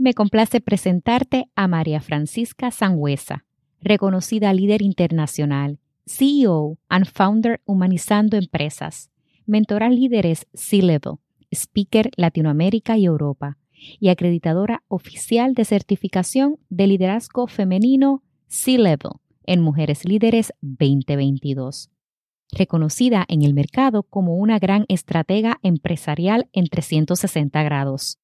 Me complace presentarte a María Francisca Sangüesa, reconocida líder internacional, CEO and founder Humanizando Empresas, mentora líderes C-Level, speaker Latinoamérica y Europa y acreditadora oficial de certificación de liderazgo femenino C-Level en Mujeres Líderes 2022. Reconocida en el mercado como una gran estratega empresarial en 360 grados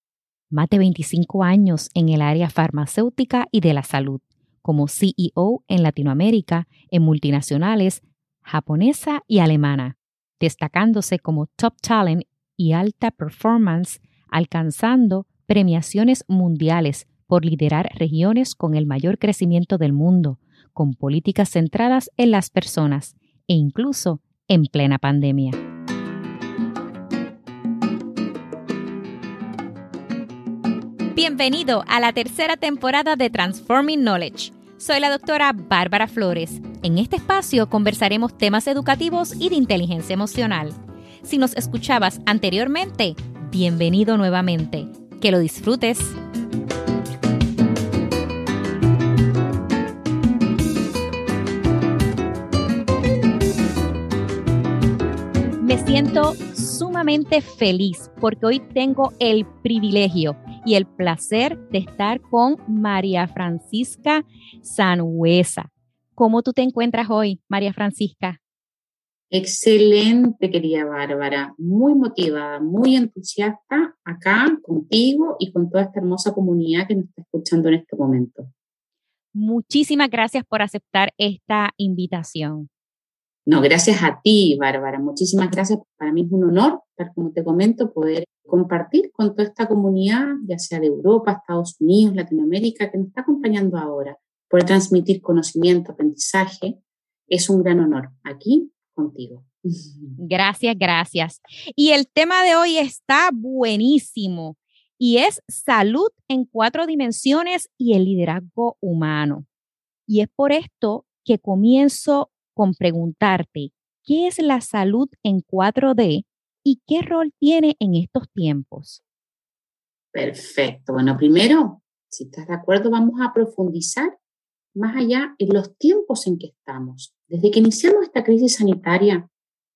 más de 25 años en el área farmacéutica y de la salud, como CEO en Latinoamérica, en multinacionales japonesa y alemana, destacándose como top talent y alta performance, alcanzando premiaciones mundiales por liderar regiones con el mayor crecimiento del mundo, con políticas centradas en las personas e incluso en plena pandemia. Bienvenido a la tercera temporada de Transforming Knowledge. Soy la doctora Bárbara Flores. En este espacio conversaremos temas educativos y de inteligencia emocional. Si nos escuchabas anteriormente, bienvenido nuevamente. Que lo disfrutes. Me siento sumamente feliz porque hoy tengo el privilegio y el placer de estar con María Francisca Sanhuesa. ¿Cómo tú te encuentras hoy, María Francisca? Excelente, querida Bárbara. Muy motivada, muy entusiasta acá contigo y con toda esta hermosa comunidad que nos está escuchando en este momento. Muchísimas gracias por aceptar esta invitación. No, gracias a ti, Bárbara. Muchísimas gracias. Para mí es un honor, tal como te comento, poder compartir con toda esta comunidad, ya sea de Europa, Estados Unidos, Latinoamérica, que nos está acompañando ahora. Poder transmitir conocimiento, aprendizaje, es un gran honor aquí contigo. Gracias, gracias. Y el tema de hoy está buenísimo y es salud en cuatro dimensiones y el liderazgo humano. Y es por esto que comienzo con preguntarte, ¿qué es la salud en 4D y qué rol tiene en estos tiempos? Perfecto. Bueno, primero, si estás de acuerdo, vamos a profundizar más allá en los tiempos en que estamos. Desde que iniciamos esta crisis sanitaria,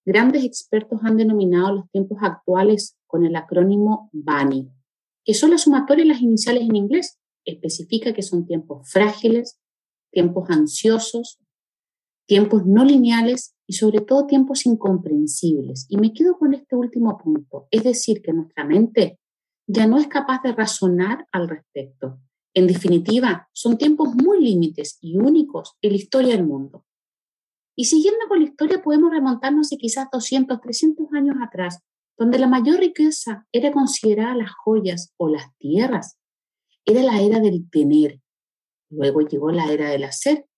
grandes expertos han denominado los tiempos actuales con el acrónimo BANI, que son las sumatorias las iniciales en inglés. Especifica que son tiempos frágiles, tiempos ansiosos, tiempos no lineales y sobre todo tiempos incomprensibles. Y me quedo con este último punto, es decir, que nuestra mente ya no es capaz de razonar al respecto. En definitiva, son tiempos muy límites y únicos en la historia del mundo. Y siguiendo con la historia, podemos remontarnos a quizás 200, 300 años atrás, donde la mayor riqueza era considerada las joyas o las tierras. Era la era del tener. Luego llegó la era del hacer,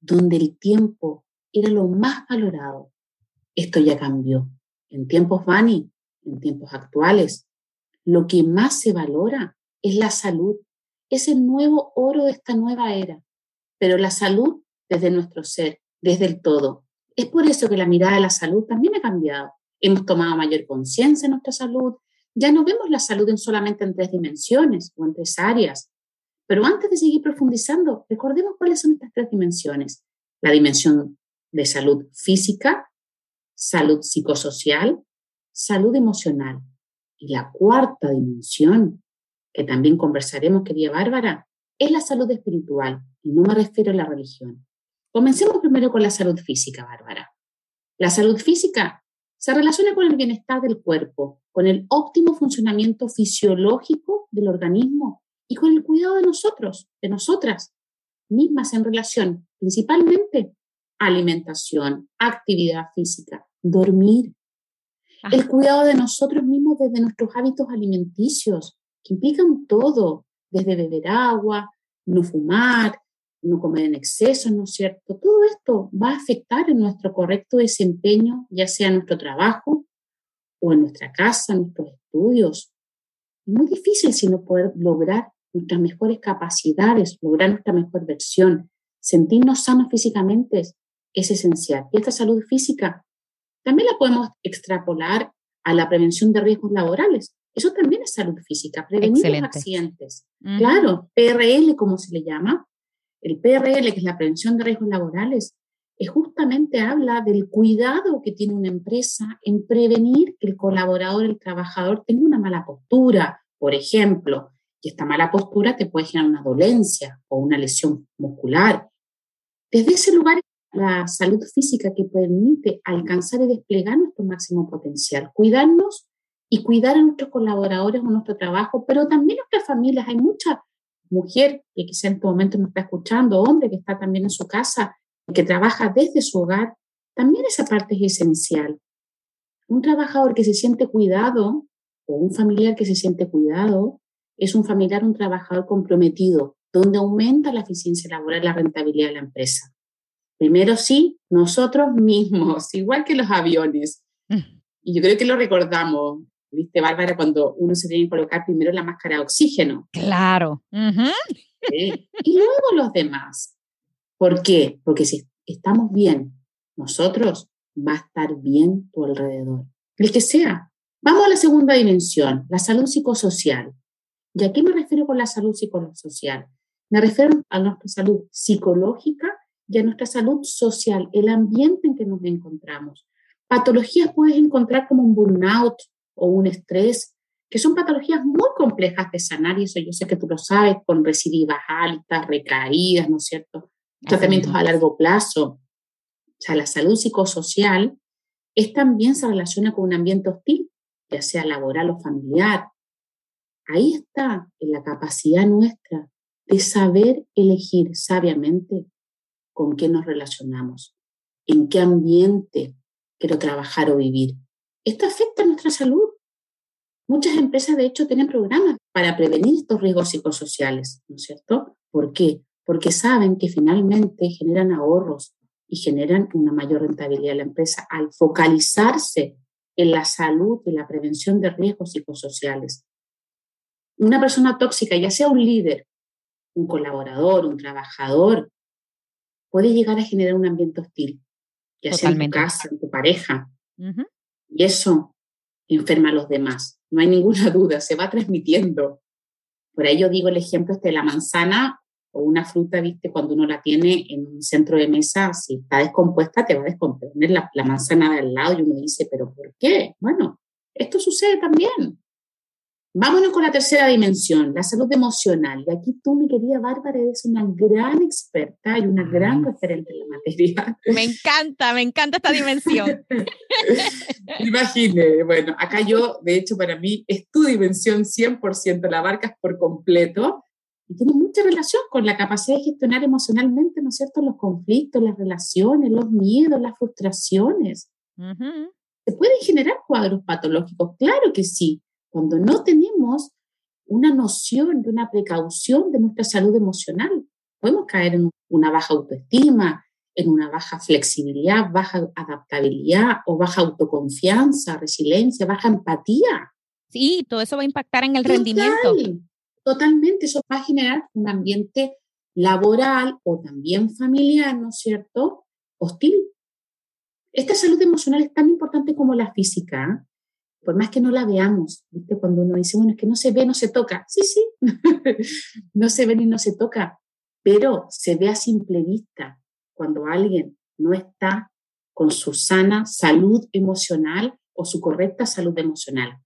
donde el tiempo era lo más valorado. Esto ya cambió. En tiempos Bani, en tiempos actuales, lo que más se valora es la salud. Es el nuevo oro de esta nueva era. Pero la salud desde nuestro ser, desde el todo. Es por eso que la mirada de la salud también ha cambiado. Hemos tomado mayor conciencia de nuestra salud. Ya no vemos la salud en solamente en tres dimensiones o en tres áreas, pero antes de seguir profundizando, recordemos cuáles son estas tres dimensiones. La dimensión de salud física, salud psicosocial, salud emocional. Y la cuarta dimensión, que también conversaremos, querida Bárbara, es la salud espiritual, y no me refiero a la religión. Comencemos primero con la salud física, Bárbara. La salud física se relaciona con el bienestar del cuerpo, con el óptimo funcionamiento fisiológico del organismo y con el cuidado de nosotros, de nosotras mismas en relación principalmente alimentación, actividad física, dormir, el cuidado de nosotros mismos desde nuestros hábitos alimenticios, que implican todo, desde beber agua, no fumar, no comer en exceso, ¿no es cierto? Todo esto va a afectar en nuestro correcto desempeño, ya sea en nuestro trabajo o en nuestra casa, en nuestros estudios. Es muy difícil si no poder lograr nuestras mejores capacidades, lograr nuestra mejor versión, sentirnos sanos físicamente es esencial. Y esta salud física también la podemos extrapolar a la prevención de riesgos laborales, Eso también es salud física, prevenir los accidentes. Claro, PRL, como se le llama, el PRL, que es la prevención de riesgos laborales, es justamente habla del cuidado que tiene una empresa en prevenir que el colaborador, el trabajador, tenga una mala postura, por ejemplo, y esta mala postura te puede generar una dolencia o una lesión muscular. Desde ese lugar, la salud física que permite alcanzar y desplegar nuestro máximo potencial, cuidarnos y cuidar a nuestros colaboradores o nuestro trabajo, pero también nuestras familias. Hay mucha mujer que quizá en este momento nos está escuchando, hombre que está también en su casa, que trabaja desde su hogar, también esa parte es esencial. Un trabajador que se siente cuidado o un familiar que se siente cuidado es un familiar, un trabajador comprometido, donde aumenta la eficiencia laboral y la rentabilidad de la empresa. Primero sí, nosotros mismos, igual que los aviones. Mm. Y yo creo que lo recordamos. ¿Viste, Bárbara, cuando uno se tiene que colocar primero la máscara de oxígeno? Claro. Y luego los demás. ¿Por qué? Porque si estamos bien nosotros, va a estar bien tu alrededor. El que sea. Vamos a la segunda dimensión, la salud psicosocial. ¿Y a qué me refiero con la salud psicosocial? Me refiero a nuestra salud psicológica y a nuestra salud social, el ambiente en que nos encontramos. Patologías puedes encontrar como un burnout, o un estrés, que son patologías muy complejas de sanar, y eso yo sé que tú lo sabes, con recidivas altas, recaídas, ¿no es cierto? Tratamientos a largo plazo. O sea, la salud psicosocial es también se relaciona con un ambiente hostil, ya sea laboral o familiar. Ahí está en la capacidad nuestra de saber elegir sabiamente con qué nos relacionamos, en qué ambiente quiero trabajar o vivir. Esto afecta a nuestra salud. Muchas empresas, de hecho, tienen programas para prevenir estos riesgos psicosociales, ¿no es cierto? ¿Por qué? Porque saben que finalmente generan ahorros y generan una mayor rentabilidad de la empresa al focalizarse en la salud y la prevención de riesgos psicosociales. Una persona tóxica, ya sea un líder, un colaborador, un trabajador, puede llegar a generar un ambiente hostil, ya sea en tu casa, en tu pareja. Y eso enferma a los demás. No hay ninguna duda, se va transmitiendo. Por ello digo el ejemplo este de la manzana o una fruta, viste, cuando uno la tiene en un centro de mesa, si está descompuesta, te va a descomponer la, la manzana de al lado y uno dice, pero ¿por qué? Bueno, esto sucede también. Vámonos con la tercera dimensión, la salud emocional. Y aquí tú, mi querida Bárbara, eres una gran experta y una gran referente en la materia. Me encanta, me encanta esta dimensión. Imagine, bueno, acá yo, de hecho, para mí es tu dimensión 100%, la abarcas por completo y tiene mucha relación con la capacidad de gestionar emocionalmente, ¿no es cierto?, los conflictos, las relaciones, los miedos, las frustraciones. ¿Se pueden generar cuadros patológicos? Claro que sí cuando no tenemos una noción de una precaución de nuestra salud emocional. Podemos caer en una baja autoestima, en una baja flexibilidad, baja adaptabilidad o baja autoconfianza, resiliencia, baja empatía. Sí, todo eso va a impactar en el rendimiento. Totalmente, eso va a generar un ambiente laboral o también familiar, ¿no es cierto? Hostil. Esta salud emocional es tan importante como la física por más que no la veamos, ¿viste? Cuando uno dice, bueno, es que no se ve, no se toca. Sí, sí, no se ve ni no se toca, pero se ve a simple vista cuando alguien no está con su sana salud emocional o su correcta salud emocional.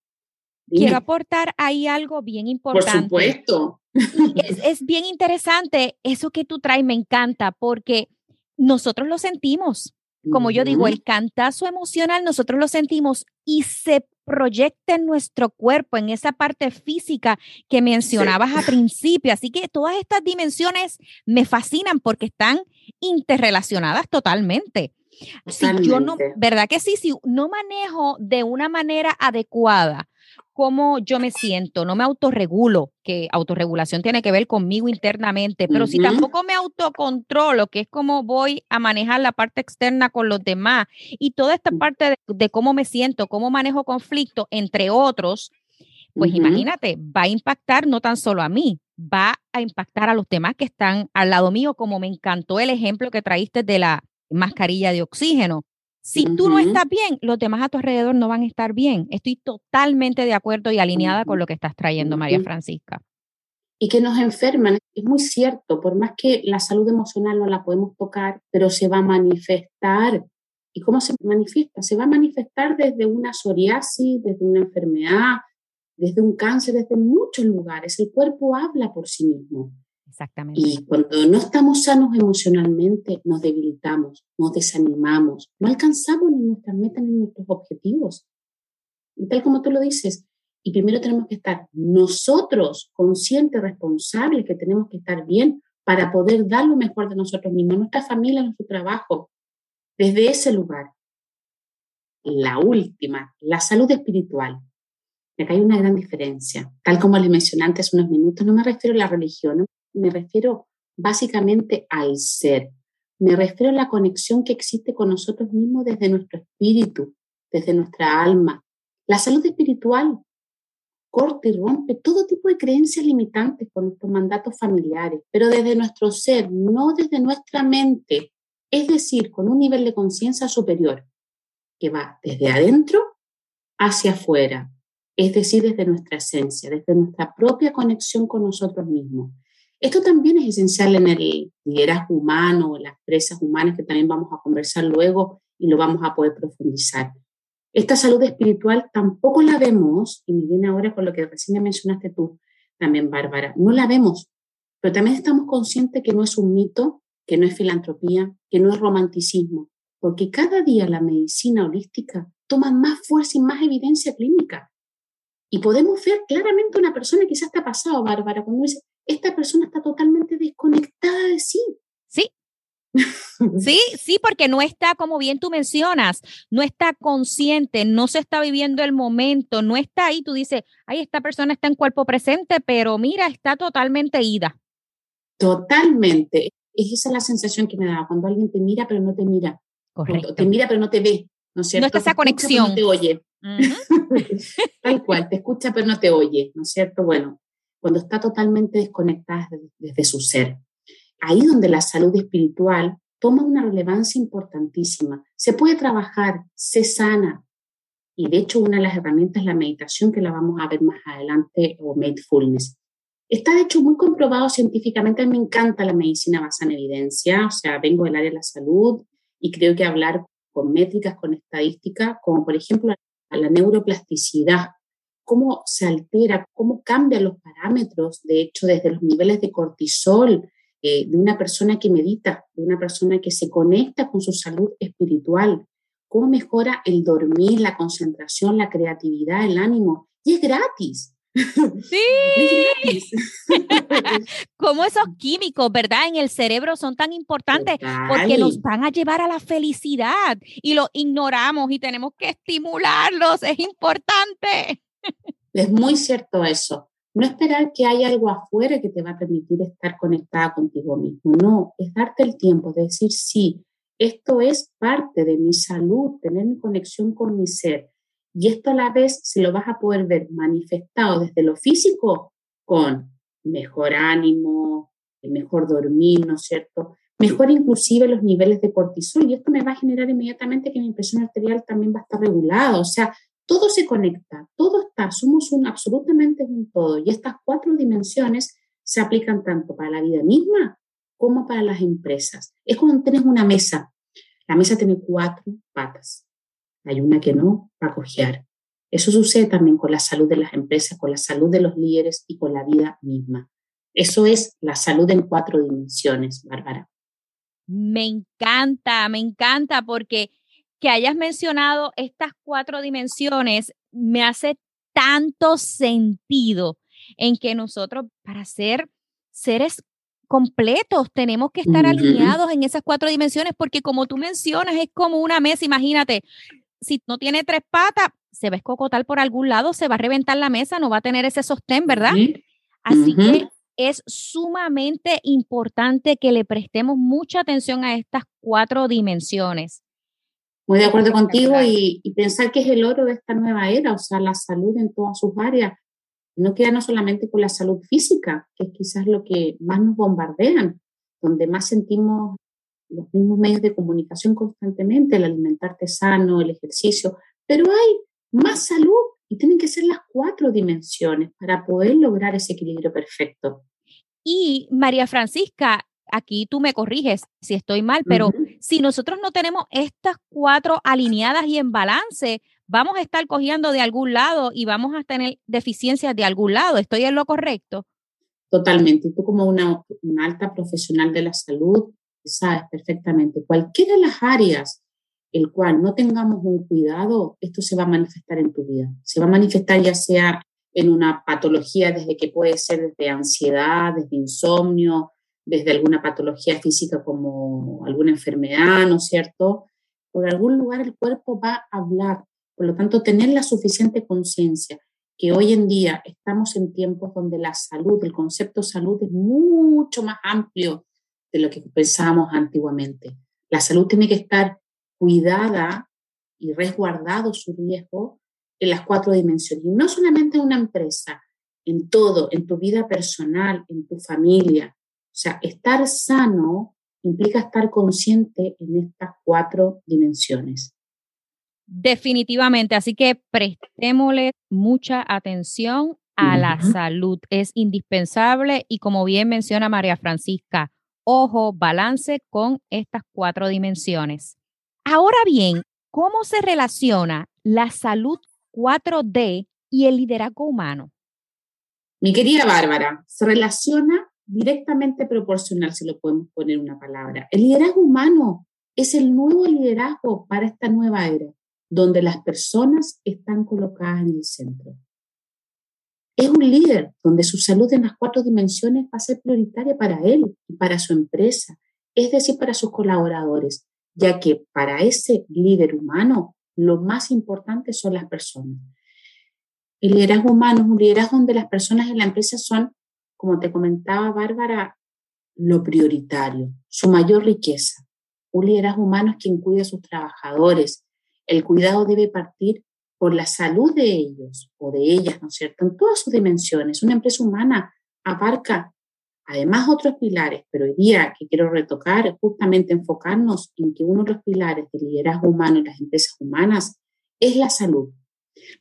Quiero aportar ahí algo bien importante. Por supuesto. Es, es bien interesante eso que tú traes, me encanta, porque nosotros lo sentimos como yo digo, el cantazo emocional nosotros lo sentimos y se proyecta en nuestro cuerpo, en esa parte física que mencionabas a principio. Así que todas estas dimensiones me fascinan porque están interrelacionadas totalmente. Si yo no, ¿verdad que sí? Si no manejo de una manera adecuada cómo yo me siento, no me autorregulo, que autorregulación tiene que ver conmigo internamente, pero si tampoco me autocontrolo, que es como voy a manejar la parte externa con los demás y toda esta mm. parte de, cómo me siento, cómo manejo conflicto, entre otros, pues imagínate, va a impactar no tan solo a mí, va a impactar a los demás que están al lado mío, como me encantó el ejemplo que traíste de la mascarilla de oxígeno Si tú no estás bien, los demás a tu alrededor no van a estar bien. Estoy totalmente de acuerdo y alineada con lo que estás trayendo, María Francisca. Y que nos enferman, es muy cierto, por más que la salud emocional no la podemos tocar, pero se va a manifestar. ¿Y cómo se manifiesta? Se va a manifestar desde una psoriasis, desde una enfermedad, desde un cáncer, desde muchos lugares. El cuerpo habla por sí mismo. Exactamente. Y cuando no estamos sanos emocionalmente, nos debilitamos, nos desanimamos, no alcanzamos ni nuestras metas ni nuestros objetivos. Y tal como tú lo dices, y primero tenemos que estar nosotros conscientes, responsables, que tenemos que estar bien para poder dar lo mejor de nosotros mismos, nuestra familia, nuestro trabajo, desde ese lugar. La última, la salud espiritual. Acá hay una gran diferencia. Tal como le mencioné antes unos minutos, no me refiero a la religión, me refiero básicamente al ser. Me refiero a la conexión que existe con nosotros mismos desde nuestro espíritu, desde nuestra alma. La salud espiritual corta y rompe todo tipo de creencias limitantes con nuestros mandatos familiares, pero desde nuestro ser, no desde nuestra mente, es decir, con un nivel de conciencia superior que va desde adentro hacia afuera, es decir, desde nuestra esencia, desde nuestra propia conexión con nosotros mismos. Esto también es esencial en el liderazgo humano, las presas humanas, que también vamos a conversar luego y lo vamos a poder profundizar. Esta salud espiritual tampoco la vemos, y me viene ahora con lo que recién mencionaste tú también, Bárbara, no la vemos, pero también estamos conscientes que no es un mito, que no es filantropía, que no es romanticismo, porque cada día la medicina holística toma más fuerza y más evidencia clínica. Y podemos ver claramente una persona, quizás te ha pasado, Bárbara, cuando dice, esta persona está totalmente desconectada de sí. Sí. Sí, sí, porque no está, como bien tú mencionas, no está consciente, no se está viviendo el momento, no está ahí. Tú dices, ay, esta persona está en cuerpo presente, pero mira, está totalmente ida. Totalmente. Es esa la sensación que me da cuando alguien te mira, pero no te mira. Correcto. Te mira, pero no te ve. ¿No es cierto? No está esa conexión. no te oye. Tal cual, te escucha, pero no te oye. ¿No es cierto? Bueno, cuando está totalmente desconectada desde, su ser. Ahí donde la salud espiritual toma una relevancia importantísima. Se puede trabajar, se sana. Y de hecho, una de las herramientas es la meditación, que la vamos a ver más adelante, o mindfulness. Está de hecho muy comprobado científicamente. A mí me encanta la medicina basada en evidencia, o sea, vengo del área de la salud y creo que hablar con métricas, con estadísticas, como por ejemplo la neuroplasticidad, cómo se altera, cómo cambian los parámetros, de hecho, desde los niveles de cortisol eh, de una persona que medita, de una persona que se conecta con su salud espiritual, cómo mejora el dormir, la concentración, la creatividad, el ánimo. Y es gratis. Sí. Como esos químicos, ¿verdad? En el cerebro son tan importantes porque nos van a llevar a la felicidad y los ignoramos y tenemos que estimularlos. Es importante. Es muy cierto eso. No esperar que haya algo afuera que te va a permitir estar conectada contigo mismo. No, es darte el tiempo de decir, sí, esto es parte de mi salud, tener mi conexión con mi ser. Y esto a la vez se lo vas a poder ver manifestado desde lo físico con mejor ánimo, mejor dormir, ¿no es cierto? Mejor inclusive los niveles de cortisol y esto me va a generar inmediatamente que mi presión arterial también va a estar regulada. O sea, todo se conecta, todo está, somos un absolutamente un todo y estas cuatro dimensiones se aplican tanto para la vida misma como para las empresas. Es como tienes una mesa. La mesa tiene cuatro patas. Hay una que no para cojear. Eso sucede también con la salud de las empresas, con la salud de los líderes y con la vida misma. Eso es la salud en cuatro dimensiones, Bárbara. Me encanta, me encanta porque que hayas mencionado estas cuatro dimensiones me hace tanto sentido en que nosotros para ser seres completos tenemos que estar alineados en esas cuatro dimensiones porque como tú mencionas es como una mesa, imagínate, si no tiene tres patas, se va a escocotar por algún lado, se va a reventar la mesa, no va a tener ese sostén, ¿verdad? Así que es sumamente importante que le prestemos mucha atención a estas cuatro dimensiones. Muy de acuerdo contigo y, pensar que es el oro de esta nueva era, o sea, la salud en todas sus áreas. No queda no solamente con la salud física, que es quizás lo que más nos bombardean, donde más sentimos los mismos medios de comunicación constantemente, el alimentarte sano, el ejercicio, pero hay más salud y tienen que ser las cuatro dimensiones para poder lograr ese equilibrio perfecto. Y María Francisca, aquí tú me corriges si estoy mal, pero si nosotros no tenemos estas cuatro alineadas y en balance, vamos a estar cogiendo de algún lado y vamos a tener deficiencias de algún lado. ¿Estoy en lo correcto? Totalmente. Tú como una, una alta profesional de la salud, sabes perfectamente, cualquiera de las áreas el cual no tengamos un cuidado, esto se va a manifestar en tu vida. Se va a manifestar ya sea en una patología, desde que puede ser desde ansiedad, desde insomnio, desde alguna patología física como alguna enfermedad, ¿no es cierto? Por algún lugar el cuerpo va a hablar. Por lo tanto, tener la suficiente conciencia que hoy en día estamos en tiempos donde la salud, el concepto salud es mucho más amplio de lo que pensábamos antiguamente. La salud tiene que estar cuidada y resguardado su riesgo en las cuatro dimensiones. Y no solamente en una empresa, en todo, en tu vida personal, en tu familia. O sea, estar sano implica estar consciente en estas cuatro dimensiones. Definitivamente, así que prestémosle mucha atención a la salud. Es indispensable y como bien menciona María Francisca, ojo, balance con estas cuatro dimensiones. Ahora bien, ¿cómo se relaciona la salud 4D y el liderazgo humano? Mi querida Bárbara, se relaciona directamente proporcional, si lo podemos poner una palabra. El liderazgo humano es el nuevo liderazgo para esta nueva era, donde las personas están colocadas en el centro. Es un líder donde su salud en las cuatro dimensiones va a ser prioritaria para él y para su empresa, es decir, para sus colaboradores, ya que para ese líder humano lo más importante son las personas. El liderazgo humano es un liderazgo donde las personas en la empresa son, como te comentaba Bárbara, lo prioritario, su mayor riqueza. Un liderazgo humano es quien cuida a sus trabajadores. El cuidado debe partir por la salud de ellos o de ellas, ¿no es cierto? En todas sus dimensiones. Una empresa humana abarca además otros pilares, pero hoy día que quiero retocar es justamente enfocarnos en que uno de los pilares del liderazgo humano en las empresas humanas es la salud.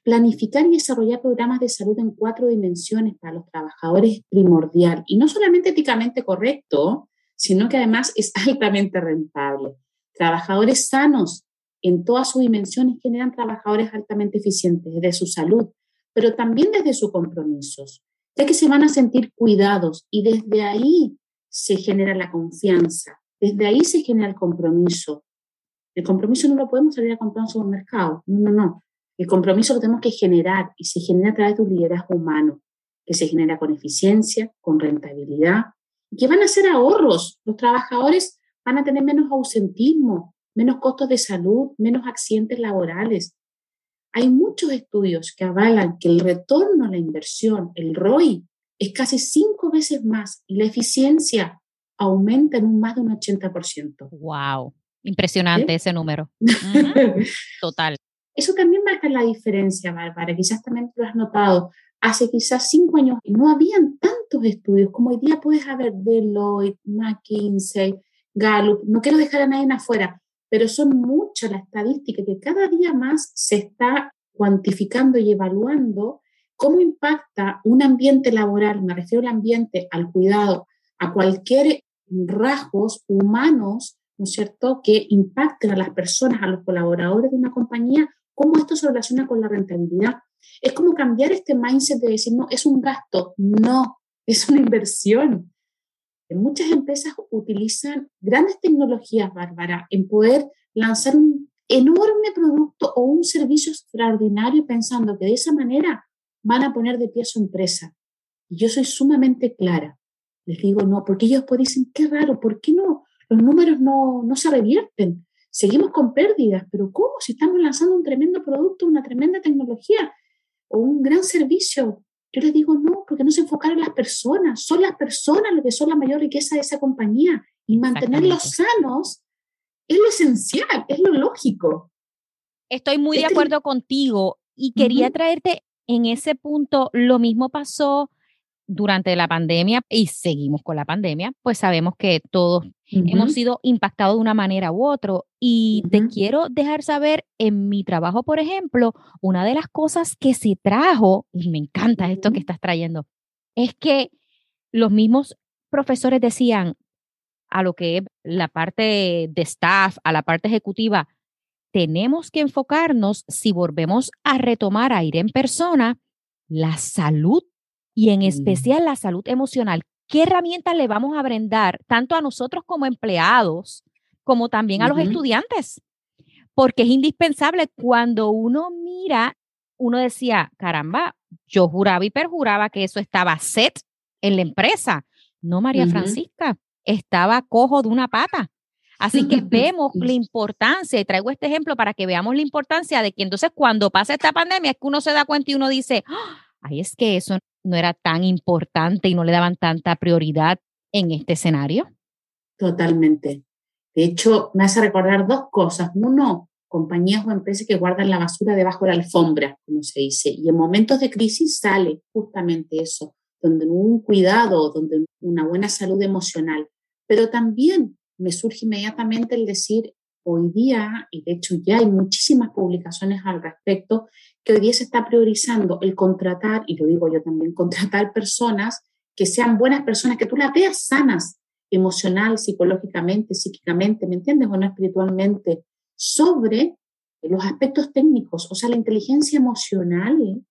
Planificar y desarrollar programas de salud en cuatro dimensiones para los trabajadores es primordial y no solamente éticamente correcto, sino que además es altamente rentable. Trabajadores sanos en todas sus dimensiones generan trabajadores altamente eficientes desde su salud, pero también desde sus compromisos, ya que se van a sentir cuidados y desde ahí se genera la confianza, desde ahí se genera el compromiso. El compromiso no lo podemos salir a comprar en un supermercado, no, no, no. El compromiso lo tenemos que generar y se genera a través de un liderazgo humano, que se genera con eficiencia, con rentabilidad, y que van a ser ahorros. Los trabajadores van a tener menos ausentismo, menos costos de salud, menos accidentes laborales. Hay muchos estudios que avalan que el retorno a la inversión, el ROI, es casi cinco veces más y la eficiencia aumenta en un más de un 80%. ¡Wow! Impresionante ese número. Total. Eso también marca la diferencia, Bárbara. Quizás también lo has notado. Hace quizás cinco años no habían tantos estudios como hoy día puedes haber Deloitte, McKinsey, Gallup. No quiero dejar a nadie afuera, pero son muchas las estadísticas que cada día más se está cuantificando y evaluando cómo impacta un ambiente laboral, me refiero al ambiente, al cuidado, a cualquier rasgos humanos, ¿no es cierto?, que impacten a las personas, a los colaboradores de una compañía, cómo esto se relaciona con la rentabilidad. Es como cambiar este mindset de decir, no, es un gasto, no, es una inversión. Muchas empresas utilizan grandes tecnologías, Bárbara, en poder lanzar un enorme producto o un servicio extraordinario pensando que de esa manera van a poner de pie su empresa. Y yo soy sumamente clara. Les digo, no, porque ellos dicen, qué raro, ¿por qué no? Los números no, no se revierten. Seguimos con pérdidas, pero ¿cómo? Si estamos lanzando un tremendo producto, una tremenda tecnología o un gran servicio, yo les digo, no, porque no se enfocaron en las personas, son las personas lo que son la mayor riqueza de esa compañía. Y mantenerlos sanos es lo esencial, es lo lógico. Estoy muy de este acuerdo contigo y quería traerte en ese punto, lo mismo pasó durante la pandemia y seguimos con la pandemia, pues sabemos que todos hemos sido impactados de una manera u otra. Y te quiero dejar saber, en mi trabajo, por ejemplo, una de las cosas que se trajo, y me encanta esto que estás trayendo, es que los mismos profesores decían a lo que es la parte de staff, a la parte ejecutiva, tenemos que enfocarnos, si volvemos a retomar a ir en persona, la salud y en especial la salud emocional. ¿Qué herramientas le vamos a brindar tanto a nosotros como empleados, como también a los estudiantes? Porque es indispensable cuando uno mira, uno decía, caramba, yo juraba y perjuraba que eso estaba set en la empresa. No, María Francisca, estaba cojo de una pata. Así que vemos la importancia, y traigo este ejemplo para que veamos la importancia de que entonces cuando pasa esta pandemia es que uno se da cuenta y uno dice, ay, es que eso no era tan importante y no le daban tanta prioridad en este escenario. Totalmente. De hecho, me hace recordar dos cosas. Uno, compañías o empresas que guardan la basura debajo de la alfombra, como se dice, y en momentos de crisis sale justamente eso, donde un cuidado, donde una buena salud emocional, pero también me surge inmediatamente el decir, hoy día, y de hecho ya hay muchísimas publicaciones al respecto, que hoy día se está priorizando el contratar, y lo digo yo también, contratar personas que sean buenas personas, que tú las veas sanas, emocional, psicológicamente, psíquicamente, ¿me entiendes? O no espiritualmente, sobre los aspectos técnicos. O sea, la inteligencia emocional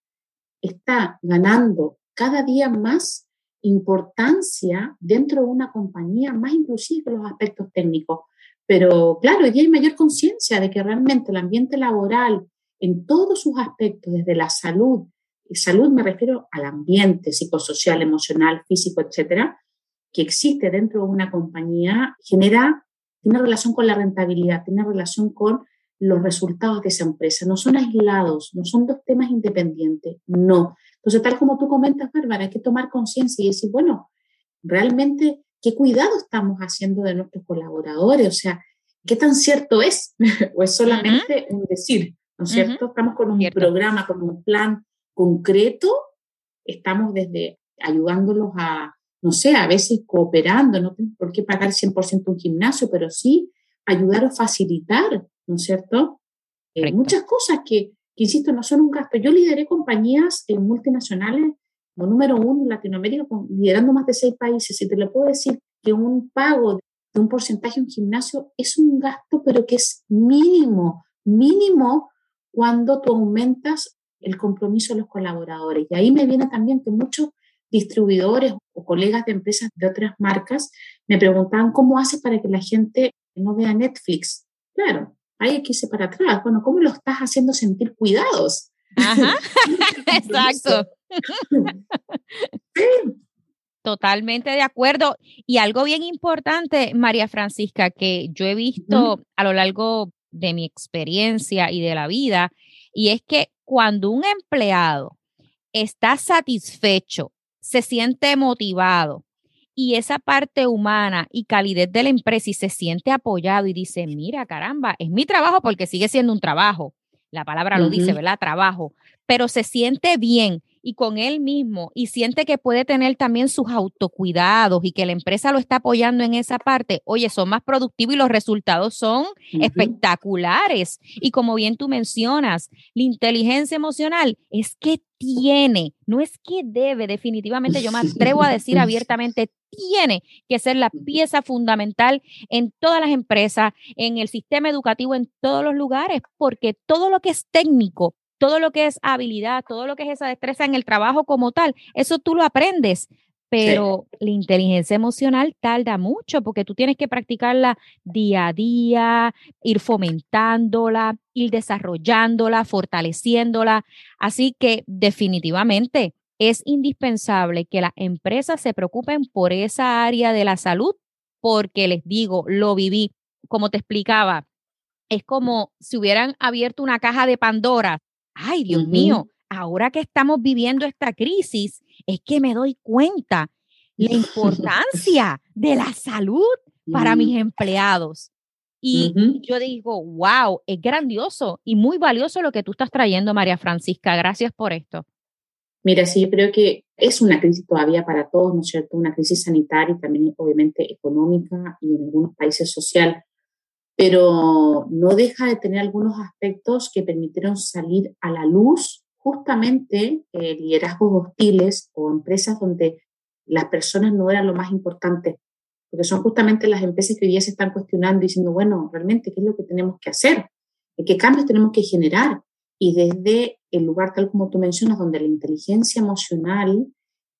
está ganando cada día más importancia dentro de una compañía, más inclusive que los aspectos técnicos. Pero claro, hoy día hay mayor conciencia de que realmente el ambiente laboral, en todos sus aspectos, desde la salud, y salud me refiero al ambiente psicosocial, emocional, físico, etcétera, que existe dentro de una compañía, genera, tiene relación con la rentabilidad, tiene relación con los resultados de esa empresa. No son aislados, no son dos temas independientes, no. Entonces, tal como tú comentas, Bárbara, hay que tomar conciencia y decir, bueno, realmente, ¿qué cuidado estamos haciendo de nuestros colaboradores? O sea, ¿qué tan cierto es? ¿O es solamente un decir? ¿No es cierto? Estamos con un programa, con un plan concreto, estamos desde ayudándolos a, no sé, a veces cooperando, no tengo por qué pagar 100% un gimnasio, pero sí ayudar o facilitar, ¿no es cierto? Eh, muchas cosas que, que, insisto, no son un gasto. Yo lideré compañías eh, multinacionales como número uno en Latinoamérica, liderando más de seis países. Y te lo puedo decir que un pago de un porcentaje en gimnasio es un gasto, pero que es mínimo, mínimo cuando tú aumentas el compromiso de los colaboradores. Y ahí me viene también que muchos distribuidores o colegas de empresas de otras marcas me preguntaban cómo haces para que la gente no vea Netflix. Claro, hay que irse para atrás. Bueno, ¿cómo lo estás haciendo sentir cuidados? Ajá, exacto. Totalmente de acuerdo. Y algo bien importante, María Francisca, que yo he visto a lo largo de mi experiencia y de la vida, y es que cuando un empleado está satisfecho, se siente motivado, y esa parte humana y calidez de la empresa y se siente apoyado y dice, mira, caramba, es mi trabajo porque sigue siendo un trabajo. La palabra lo dice, ¿verdad? Trabajo. Pero se siente bien y con él mismo y siente que puede tener también sus autocuidados y que la empresa lo está apoyando en esa parte, oye, son más productivos y los resultados son espectaculares. Y como bien tú mencionas, la inteligencia emocional es que tiene, no es que debe, definitivamente yo me atrevo a decir abiertamente, tiene que ser la pieza fundamental en todas las empresas, en el sistema educativo, en todos los lugares, porque todo lo que es técnico todo lo que es habilidad, todo lo que es esa destreza en el trabajo como tal, eso tú lo aprendes, pero la inteligencia emocional tarda mucho porque tú tienes que practicarla día a día, ir fomentándola, ir desarrollándola, fortaleciéndola. Así que definitivamente es indispensable que las empresas se preocupen por esa área de la salud porque les digo, lo viví, como te explicaba, es como si hubieran abierto una caja de Pandora ay, Dios mío, ahora que estamos viviendo esta crisis, es que me doy cuenta la importancia de la salud para mis empleados. Y yo digo, wow, es grandioso y muy valioso lo que tú estás trayendo, María Francisca. Gracias por esto. Mira, sí, yo creo que es una crisis todavía para todos, ¿no es cierto? Una crisis sanitaria y también obviamente económica y en algunos países social, pero no deja de tener algunos aspectos que permitieron salir a la luz justamente eh, liderazgos hostiles o empresas donde las personas no eran lo más importante, porque son justamente las empresas que hoy día se están cuestionando diciendo, bueno, realmente, ¿qué es lo que tenemos que hacer? ¿Qué cambios tenemos que generar? Y desde el lugar tal como tú mencionas, donde la inteligencia emocional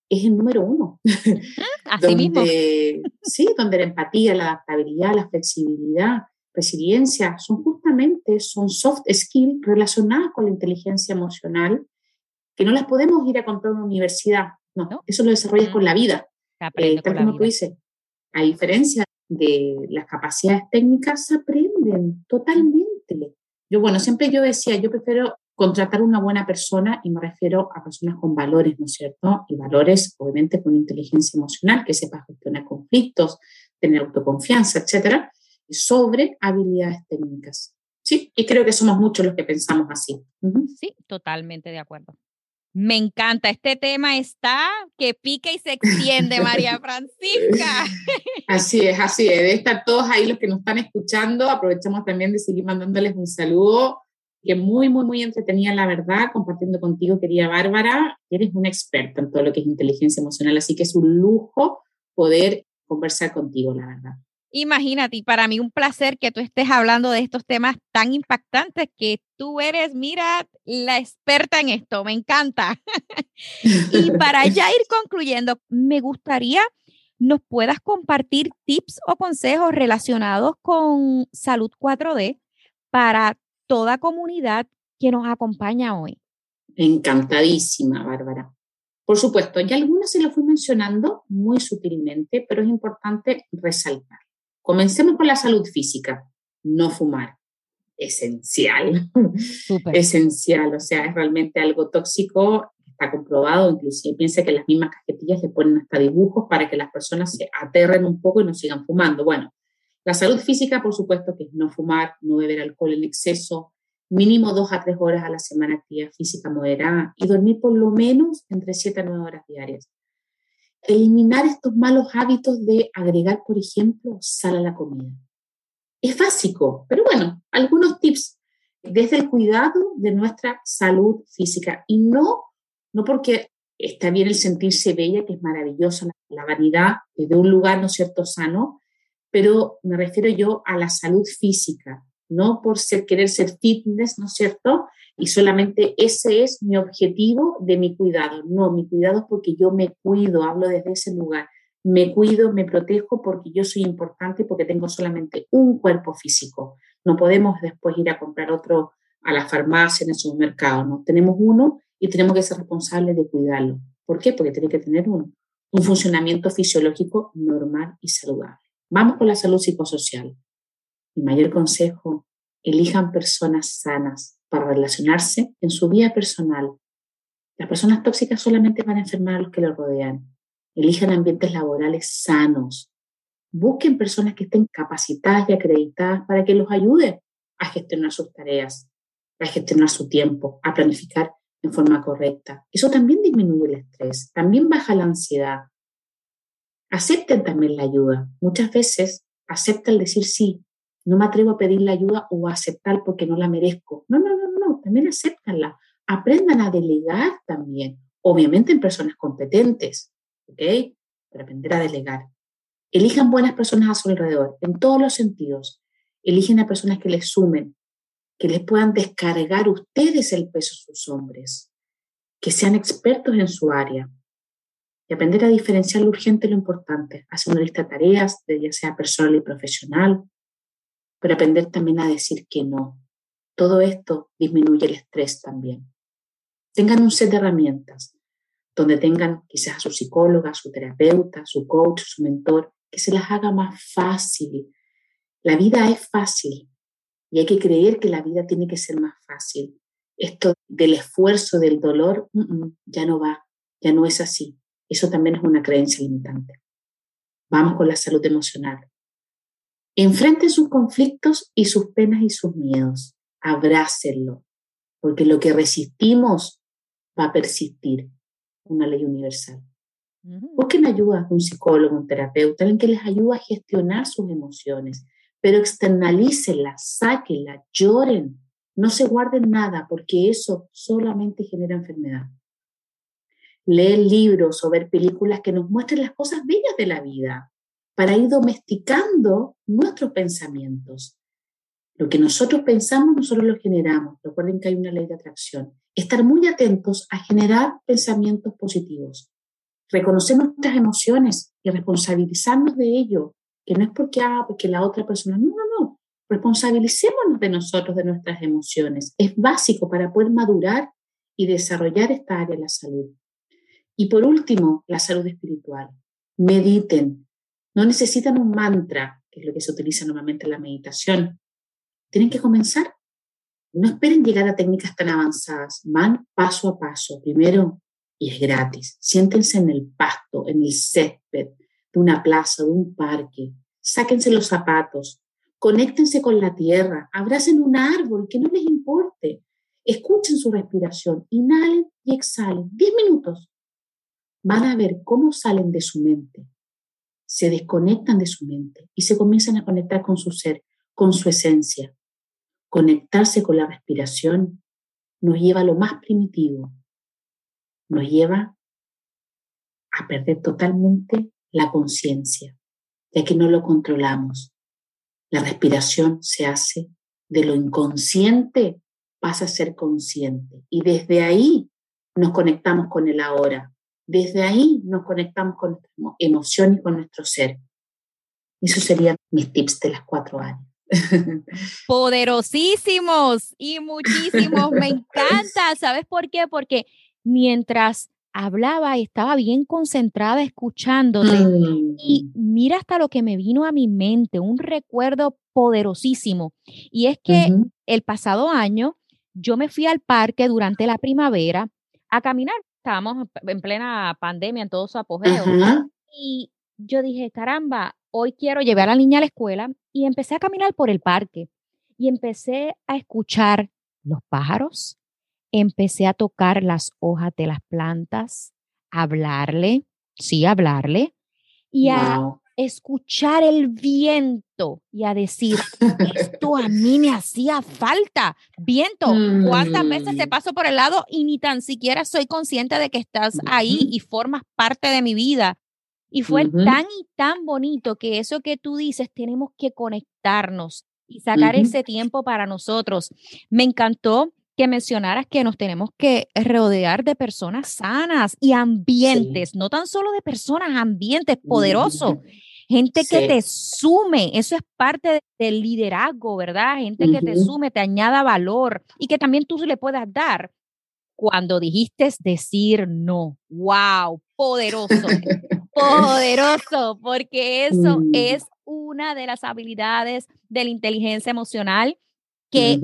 es el número uno. Así mismo. Sí, donde la empatía, la adaptabilidad, la flexibilidad, resiliencia, son justamente, son soft skills relacionadas con la inteligencia emocional, que no las podemos ir a comprar en una universidad, no, eso lo desarrollas con la vida. Eh, tal como tú dices, a diferencia de las capacidades técnicas, se aprenden totalmente. Yo, bueno, siempre yo decía, yo prefiero contratar una buena persona y me refiero a personas con valores, ¿no es cierto? Y valores, obviamente, con inteligencia emocional, que sepa gestionar conflictos, tener autoconfianza, etcétera, sobre habilidades técnicas. Sí, y creo que somos muchos los que pensamos así. Sí, totalmente de acuerdo. Me encanta, este tema está que pica y se extiende, María Francisca. Así es, así es. De estar todos ahí los que nos están escuchando, aprovechamos también de seguir mandándoles un saludo, que muy, muy, muy entretenida, la verdad, compartiendo contigo, querida Bárbara. Eres una experta en todo lo que es inteligencia emocional, así que es un lujo poder conversar contigo, la verdad. Imagínate, para mí un placer que tú estés hablando de estos temas tan impactantes que tú eres, mira, la experta en esto, me encanta. y para ya ir concluyendo, me gustaría nos puedas compartir tips o consejos relacionados con Salud 4D para toda comunidad que nos acompaña hoy. Encantadísima, Bárbara. Por supuesto, ya algunas se lo fui mencionando muy sutilmente, pero es importante resaltar. Comencemos con la salud física. No fumar. Esencial. Esencial. O sea, es realmente algo tóxico. Está comprobado. Inclusive piensa que las mismas cajetillas le ponen hasta dibujos para que las personas se aterren un poco y no sigan fumando. Bueno, la salud física, por supuesto, que es no fumar, no beber alcohol en exceso, mínimo dos a tres horas a la semana actividad física moderada y dormir por lo menos entre siete a nueve horas diarias eliminar estos malos hábitos de agregar, por ejemplo, sal a la comida. Es básico, pero bueno, algunos tips desde el cuidado de nuestra salud física y no, no porque está bien el sentirse bella, que es maravillosa, la, vanidad de un lugar, ¿no es cierto?, sano, pero me refiero yo a la salud física, no por ser, querer ser fitness, ¿no es cierto? Y solamente ese es mi objetivo de mi cuidado. No, mi cuidado es porque yo me cuido, hablo desde ese lugar. Me cuido, me protejo porque yo soy importante porque tengo solamente un cuerpo físico. No podemos después ir a comprar otro a la farmacia, en el supermercado, ¿no? Tenemos uno y tenemos que ser responsables de cuidarlo. ¿Por qué? Porque tiene que tener un, un funcionamiento fisiológico normal y saludable. Vamos con la salud psicosocial. Mi mayor consejo, elijan personas sanas, para relacionarse en su vida personal. Las personas tóxicas solamente van a enfermar a los que los rodean. Elijan ambientes laborales sanos. Busquen personas que estén capacitadas y acreditadas para que los ayuden a gestionar sus tareas, a gestionar su tiempo, a planificar en forma correcta. Eso también disminuye el estrés, también baja la ansiedad. Acepten también la ayuda. Muchas veces acepta el decir sí, no me atrevo a pedir la ayuda o a aceptar porque no la merezco. No, no, no, no, también acéptanla. Aprendan a delegar también, obviamente en personas competentes, ¿ok? Para aprender a delegar. Elijan buenas personas a su alrededor, en todos los sentidos. Eligen a personas que les sumen, que les puedan descargar ustedes el peso a sus hombres, que sean expertos en su área. Y aprender a diferenciar lo urgente y lo importante, hacer una lista de tareas, ya sea personal y profesional, pero aprender también a decir que no. Todo esto disminuye el estrés también. Tengan un set de herramientas donde tengan quizás a su psicóloga, su terapeuta, su coach, su mentor, que se las haga más fácil. La vida es fácil y hay que creer que la vida tiene que ser más fácil. Esto del esfuerzo, del dolor, ya no va, ya no es así. Eso también es una creencia limitante. Vamos con la salud emocional. Enfrenten sus conflictos y sus penas y sus miedos. Abrácenlo, porque lo que resistimos va a persistir. una ley universal. Busquen ayuda un psicólogo, un terapeuta, alguien que les ayude a gestionar sus emociones, pero externalícenlas, sáquenlas, lloren, no se guarden nada porque eso solamente genera enfermedad. Leer libros o ver películas que nos muestren las cosas bellas de la vida para ir domesticando nuestros pensamientos. Lo que nosotros pensamos, nosotros lo generamos. Recuerden que hay una ley de atracción. Estar muy atentos a generar pensamientos positivos. Reconocer nuestras emociones y responsabilizarnos de ello, que no es porque, ah, porque la otra persona, no, no, no. Responsabilicémonos de nosotros, de nuestras emociones. Es básico para poder madurar y desarrollar esta área de la salud. Y por último, la salud espiritual. Mediten. No necesitan un mantra, que es lo que se utiliza normalmente en la meditación. Tienen que comenzar. No esperen llegar a técnicas tan avanzadas. Van paso a paso. Primero, y es gratis, siéntense en el pasto, en el césped de una plaza, de un parque. Sáquense los zapatos. Conéctense con la tierra. Abracen un árbol que no les importe. Escuchen su respiración. Inhalen y exhalen. Diez minutos van a ver cómo salen de su mente, se desconectan de su mente y se comienzan a conectar con su ser, con su esencia. Conectarse con la respiración nos lleva a lo más primitivo, nos lleva a perder totalmente la conciencia, ya que no lo controlamos. La respiración se hace de lo inconsciente, pasa a ser consciente y desde ahí nos conectamos con el ahora, desde ahí nos conectamos con nuestra emoción y con nuestro ser. Eso serían mis tips de las cuatro años. Poderosísimos y muchísimos. Me encanta. ¿Sabes por qué? Porque mientras hablaba y estaba bien concentrada escuchándote y mm. mira hasta lo que me vino a mi mente, un recuerdo poderosísimo. Y es que el pasado año yo me fui al parque durante la primavera a caminar estábamos en plena pandemia, en todo su apogeo. Y yo dije, caramba, hoy quiero llevar a la niña a la escuela y empecé a caminar por el parque y empecé a escuchar los pájaros, empecé a tocar las hojas de las plantas, hablarle, sí, hablarle, y a escuchar el viento y a decir, esto a mí me hacía falta. Viento, ¿cuántas veces te mm. paso por el lado y ni tan siquiera soy consciente de que estás ahí y formas parte de mi vida? Y fue tan y tan bonito que eso que tú dices, tenemos que conectarnos y sacar ese tiempo para nosotros. Me encantó que mencionaras que nos tenemos que rodear de personas sanas y ambientes, no tan solo de personas, ambientes poderosos gente que te sume, eso es parte del liderazgo, ¿verdad? Gente que te sume, te añada valor y que también tú le puedas dar. Cuando dijiste decir no, wow, poderoso, poderoso, porque eso mm. es una de las habilidades de la inteligencia emocional que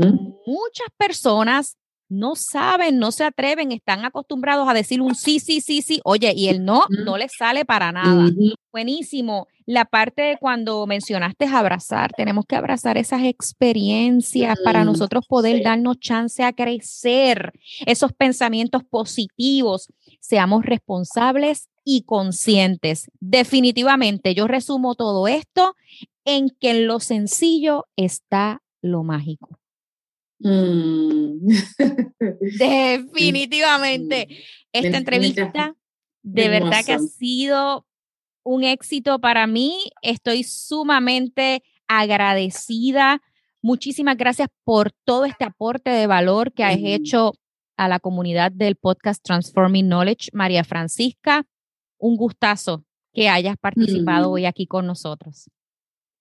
muchas personas no saben, no se atreven, están acostumbrados a decir un sí, sí, sí, sí, oye, y el no no les sale para nada. Buenísimo. La parte de cuando mencionaste abrazar, tenemos que abrazar esas experiencias para nosotros poder darnos chance a crecer, esos pensamientos positivos, seamos responsables y conscientes. Definitivamente, yo resumo todo esto en que en lo sencillo está lo mágico. Mm. Definitivamente. Mm. Esta entrevista de verdad que ha sido un éxito para mí. Estoy sumamente agradecida. Muchísimas gracias por todo este aporte de valor que has hecho a la comunidad del podcast Transforming Knowledge, María Francisca. Un gustazo que hayas participado hoy aquí con nosotros.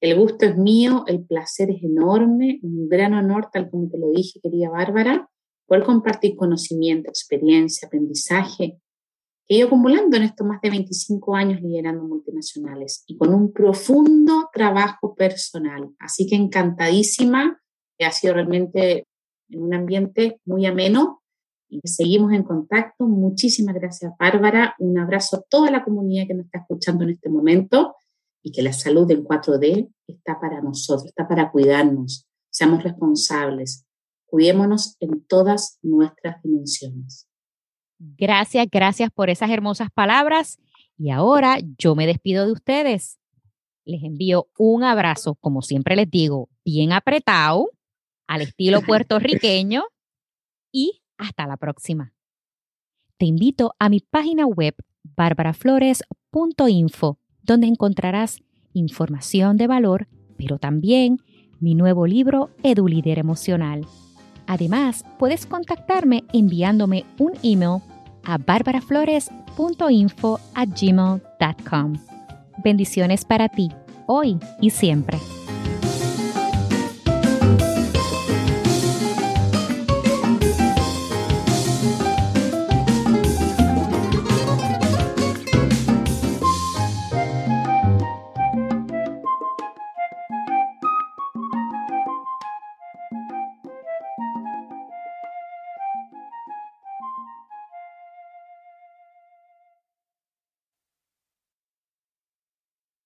El gusto es mío, el placer es enorme, un gran honor, tal como te lo dije, querida Bárbara, poder compartir conocimiento, experiencia, aprendizaje que he ido acumulando en estos más de 25 años liderando multinacionales y con un profundo trabajo personal. Así que encantadísima, ha sido realmente en un ambiente muy ameno y seguimos en contacto. Muchísimas gracias, Bárbara. Un abrazo a toda la comunidad que nos está escuchando en este momento y que la salud en 4D está para nosotros, está para cuidarnos. Seamos responsables, cuidémonos en todas nuestras dimensiones. Gracias, gracias por esas hermosas palabras. Y ahora yo me despido de ustedes. Les envío un abrazo, como siempre les digo, bien apretado, al estilo puertorriqueño. Y hasta la próxima. Te invito a mi página web barbaraflores.info, donde encontrarás información de valor, pero también mi nuevo libro EduLíder Emocional. Además, puedes contactarme enviándome un email a barbaraflores.info@gmail.com. Bendiciones para ti, hoy y siempre.